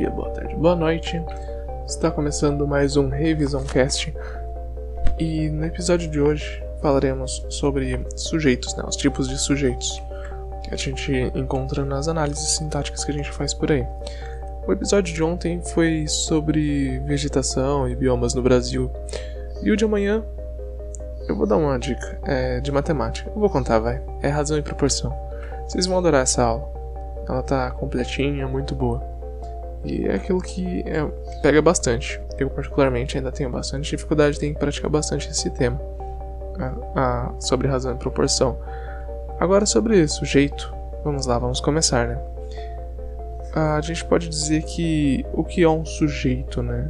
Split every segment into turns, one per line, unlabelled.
dia, boa tarde, boa noite. Está começando mais um Revisão Cast. E no episódio de hoje falaremos sobre sujeitos, né, os tipos de sujeitos que a gente encontra nas análises sintáticas que a gente faz por aí. O episódio de ontem foi sobre vegetação e biomas no Brasil. E o de amanhã eu vou dar uma dica é, de matemática. Eu vou contar, vai. É razão e proporção. Vocês vão adorar essa aula. Ela tá completinha, muito boa. E é aquilo que é, pega bastante. Eu, particularmente, ainda tenho bastante dificuldade em praticar bastante esse tema a, a, sobre razão e proporção. Agora, sobre sujeito, vamos lá, vamos começar, né? A gente pode dizer que o que é um sujeito, né?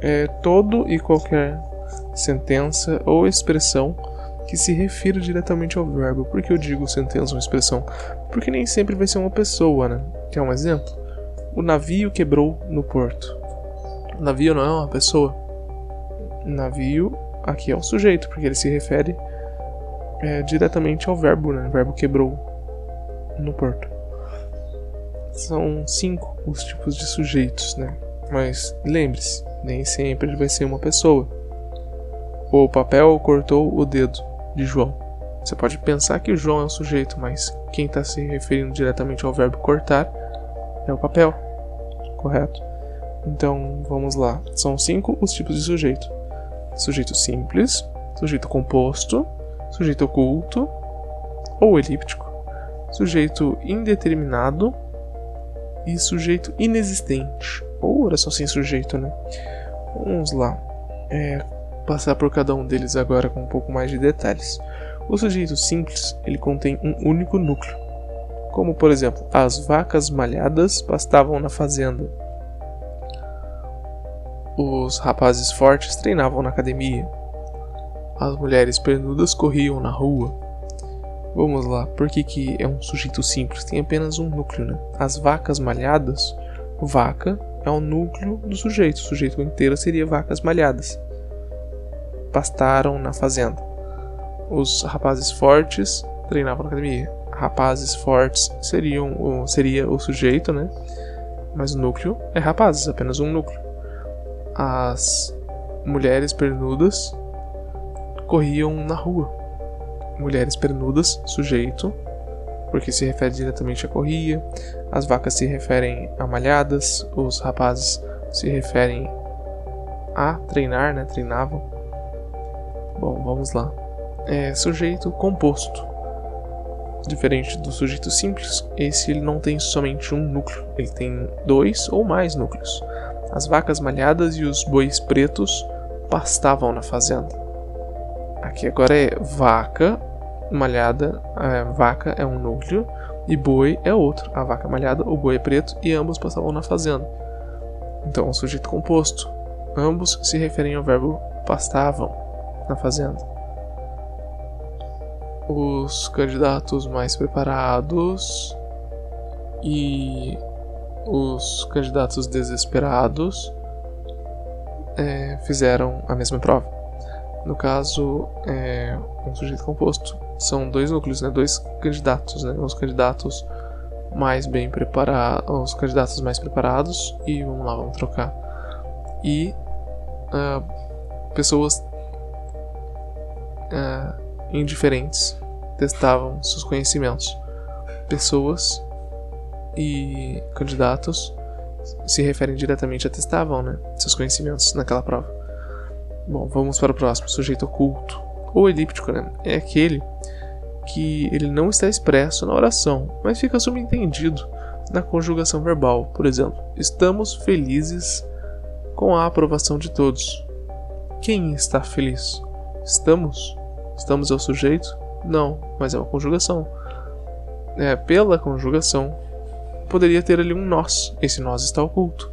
É todo e qualquer sentença ou expressão que se refira diretamente ao verbo. Por que eu digo sentença ou expressão? Porque nem sempre vai ser uma pessoa, né? Quer um exemplo? O navio quebrou no porto. O navio não é uma pessoa. O navio aqui é o sujeito, porque ele se refere é, diretamente ao verbo, né? O verbo quebrou no porto. São cinco os tipos de sujeitos, né? Mas lembre-se, nem sempre vai ser uma pessoa. O papel cortou o dedo de João. Você pode pensar que o João é o sujeito, mas quem está se referindo diretamente ao verbo cortar é o papel, correto? Então vamos lá. São cinco os tipos de sujeito: sujeito simples, sujeito composto, sujeito oculto ou elíptico, sujeito indeterminado e sujeito inexistente ou oração sem sujeito, né? Vamos lá. É, passar por cada um deles agora com um pouco mais de detalhes. O sujeito simples ele contém um único núcleo, como por exemplo, as vacas malhadas pastavam na fazenda. Os rapazes fortes treinavam na academia. As mulheres pernudas corriam na rua. Vamos lá, por que, que é um sujeito simples? Tem apenas um núcleo, né? As vacas malhadas, vaca é o núcleo do sujeito. O sujeito inteiro seria vacas malhadas pastaram na fazenda. Os rapazes fortes treinavam na academia. Rapazes fortes seriam o, seria o sujeito, né? Mas o núcleo é rapazes, apenas um núcleo. As mulheres pernudas corriam na rua. Mulheres pernudas, sujeito, porque se refere diretamente a corria. As vacas se referem a malhadas. Os rapazes se referem a treinar, né? Treinavam. Bom, vamos lá. É sujeito composto. Diferente do sujeito simples, esse ele não tem somente um núcleo, ele tem dois ou mais núcleos. As vacas malhadas e os bois pretos pastavam na fazenda. Aqui agora é vaca malhada, é, vaca é um núcleo e boi é outro. A vaca malhada, o boi é preto e ambos pastavam na fazenda. Então, o sujeito composto. Ambos se referem ao verbo pastavam na fazenda. Os candidatos mais preparados e os candidatos desesperados é, fizeram a mesma prova. No caso, é, um sujeito composto. São dois núcleos, né, dois candidatos, né, os candidatos mais bem preparados, os candidatos mais preparados e vamos lá, vamos trocar. E uh, pessoas uh, indiferentes testavam seus conhecimentos. Pessoas e candidatos se referem diretamente a testavam né, seus conhecimentos naquela prova. Bom, vamos para o próximo. Sujeito oculto ou elíptico né, é aquele que ele não está expresso na oração, mas fica subentendido na conjugação verbal. Por exemplo, estamos felizes com a aprovação de todos. Quem está feliz? Estamos? Estamos é o sujeito? Não, mas é uma conjugação. É, pela conjugação, poderia ter ali um nós. Esse nós está oculto.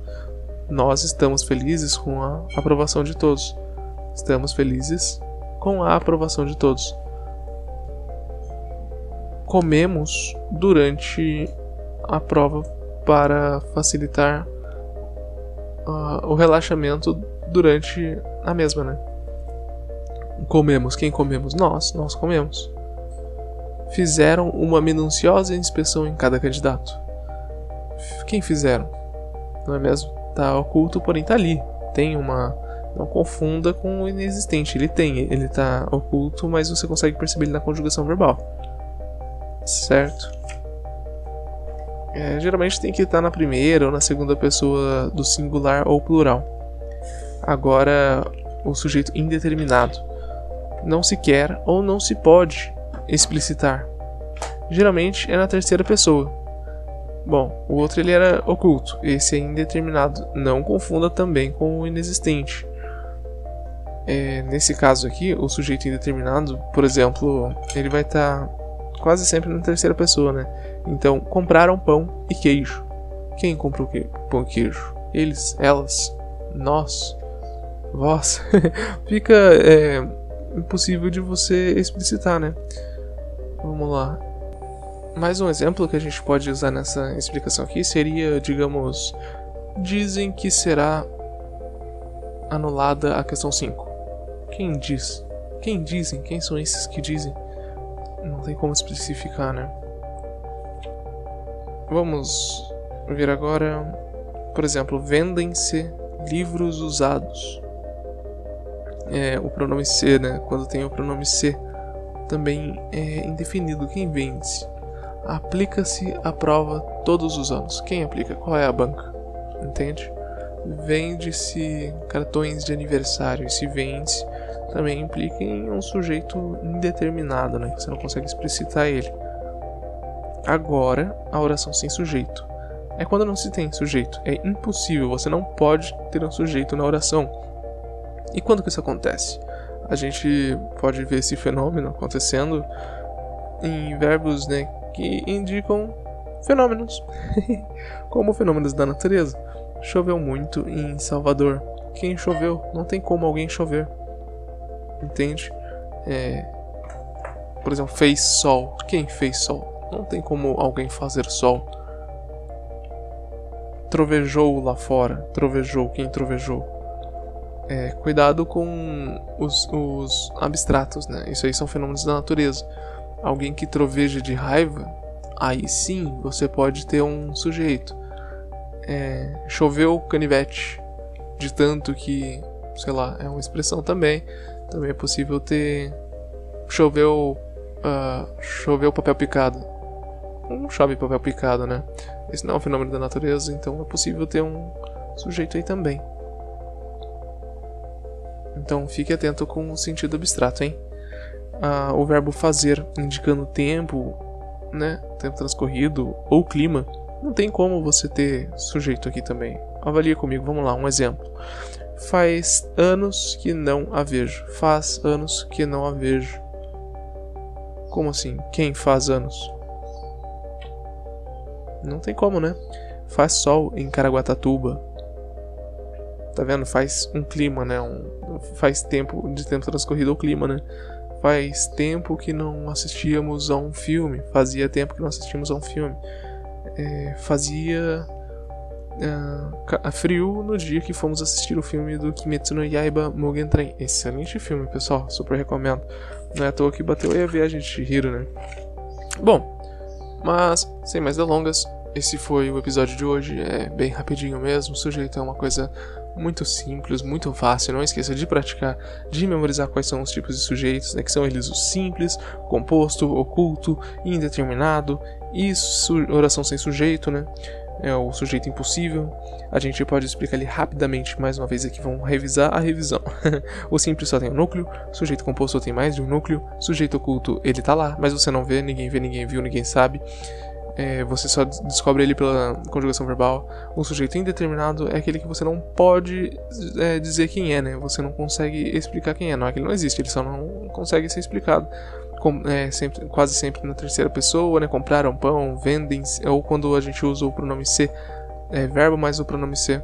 Nós estamos felizes com a aprovação de todos. Estamos felizes com a aprovação de todos. Comemos durante a prova para facilitar uh, o relaxamento durante a mesma, né? Comemos. Quem comemos? Nós. Nós comemos. Fizeram uma minuciosa inspeção em cada candidato. Quem fizeram? não é mesmo? Tá oculto, porém tá ali. Tem uma. Não confunda com o inexistente. Ele tem, ele tá oculto, mas você consegue perceber ele na conjugação verbal. Certo? É, geralmente tem que estar na primeira ou na segunda pessoa do singular ou plural. Agora, o sujeito indeterminado. Não se quer ou não se pode explicitar. Geralmente é na terceira pessoa. Bom, o outro ele era oculto, esse é indeterminado. Não confunda também com o inexistente. É, nesse caso aqui, o sujeito indeterminado, por exemplo, ele vai estar tá quase sempre na terceira pessoa, né? Então, compraram pão e queijo. Quem comprou que pão e queijo? Eles, elas, nós, vós. Fica é, impossível de você explicitar, né? Vamos lá. Mais um exemplo que a gente pode usar nessa explicação aqui seria, digamos, dizem que será anulada a questão 5. Quem diz? Quem dizem? Quem são esses que dizem? Não tem como especificar, né? Vamos ver agora, por exemplo, vendem-se livros usados. É, o pronome se, né? Quando tem o pronome se, também é indefinido quem vende. Aplica-se a prova todos os anos. Quem aplica? Qual é a banca? Entende? Vende-se cartões de aniversário. E se vende, também implica em um sujeito indeterminado, né? Você não consegue explicitar ele. Agora, a oração sem sujeito. É quando não se tem sujeito. É impossível, você não pode ter um sujeito na oração. E quando que isso acontece? A gente pode ver esse fenômeno acontecendo em verbos né, que indicam fenômenos, como fenômenos da natureza. Choveu muito em Salvador. Quem choveu? Não tem como alguém chover. Entende? É... Por exemplo, fez sol. Quem fez sol? Não tem como alguém fazer sol. Trovejou lá fora. Trovejou. Quem trovejou? É, cuidado com os, os abstratos, né? Isso aí são fenômenos da natureza alguém que troveja de raiva, aí sim você pode ter um sujeito. É, choveu canivete, de tanto que, sei lá, é uma expressão também. Também é possível ter. Choveu. Uh, choveu papel picado. Não chove papel picado, né? Esse não é um fenômeno da natureza, então é possível ter um sujeito aí também. Então fique atento com o sentido abstrato, hein? ah, o verbo fazer, indicando tempo, né, tempo transcorrido ou clima, não tem como você ter sujeito aqui também. Avalia comigo, vamos lá, um exemplo. Faz anos que não a vejo. Faz anos que não a vejo. Como assim? Quem faz anos? Não tem como, né? Faz sol em Caraguatatuba. Tá vendo? Faz um clima, né? Um, faz tempo de tempo transcorrido ou clima, né? Faz tempo que não assistíamos a um filme. Fazia tempo que não assistimos a um filme. É, fazia uh, frio no dia que fomos assistir o filme do Kimetsu no Yaiba Mugen Train. Excelente filme, pessoal. Super recomendo. Não é à toa que bateu aí a viagem de Chihiro, né? Bom, mas sem mais delongas, esse foi o episódio de hoje. É bem rapidinho mesmo. O sujeito é uma coisa muito simples, muito fácil. Não esqueça de praticar, de memorizar quais são os tipos de sujeitos, né, que são eles o simples, composto, oculto, indeterminado e oração sem sujeito, né? É o sujeito impossível. A gente pode explicar ele rapidamente mais uma vez aqui. Vamos revisar a revisão. o simples só tem um núcleo, sujeito composto tem mais de um núcleo, sujeito oculto ele tá lá, mas você não vê, ninguém vê, ninguém viu, ninguém sabe é, você só descobre ele pela conjugação verbal. Um sujeito indeterminado é aquele que você não pode é, dizer quem é, né? Você não consegue explicar quem é. Não é que ele não existe, ele só não consegue ser explicado. Com, é, sempre, quase sempre na terceira pessoa, né? Compraram pão, vendem, ou quando a gente usa o pronome ser, é, verbo mais o pronome ser.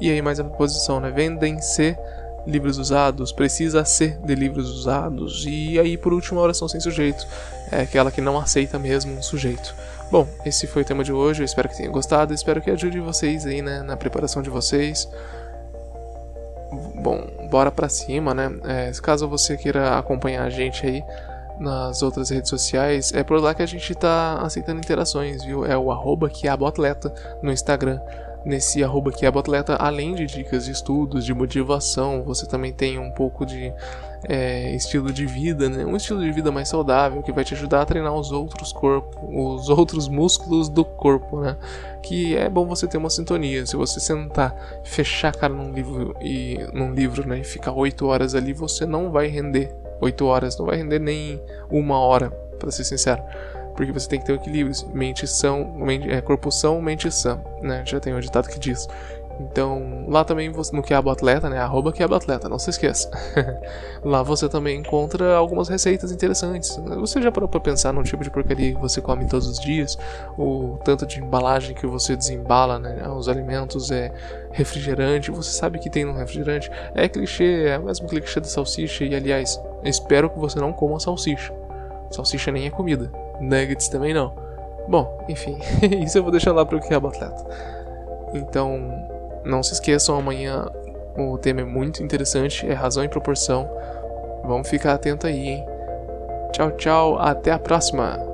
E aí mais a preposição, né? Vendem-se livros usados, precisa ser de livros usados. E aí, por último, a oração sem sujeito. É aquela que não aceita mesmo um sujeito. Bom, esse foi o tema de hoje. Eu espero que tenham gostado. Espero que ajude vocês aí né, na preparação de vocês. Bom, bora pra cima, né? É, caso você queira acompanhar a gente aí nas outras redes sociais, é por lá que a gente tá aceitando interações, viu? É o arroba que é no Instagram. Nesse arroba que é atleta, além de dicas de estudos, de motivação, você também tem um pouco de é, estilo de vida, né? Um estilo de vida mais saudável que vai te ajudar a treinar os outros corpos, os outros músculos do corpo, né? Que é bom você ter uma sintonia. Se você sentar, fechar a cara num livro e num livro, né, e ficar oito horas ali, você não vai render oito horas, não vai render nem uma hora, para ser sincero porque você tem que ter um equilíbrio, mente são, mente, é, corpo são, mente sã, né? Já tem um ditado que diz. Então, lá também você, no Quiabo Atleta, né? Arroba Quiabo Atleta, não se esqueça. lá você também encontra algumas receitas interessantes. Você já parou pra pensar num tipo de porcaria que você come todos os dias? O tanto de embalagem que você desembala, né? Os alimentos, é refrigerante. Você sabe que tem no refrigerante. É clichê, é o mesmo clichê da salsicha. E aliás, espero que você não coma salsicha. Salsicha nem é comida. Nuggets também não. Bom, enfim, isso eu vou deixar lá pro Quiabo Atleta. Então, não se esqueçam, amanhã o tema é muito interessante, é razão e proporção. Vamos ficar atento aí, hein? Tchau, tchau, até a próxima!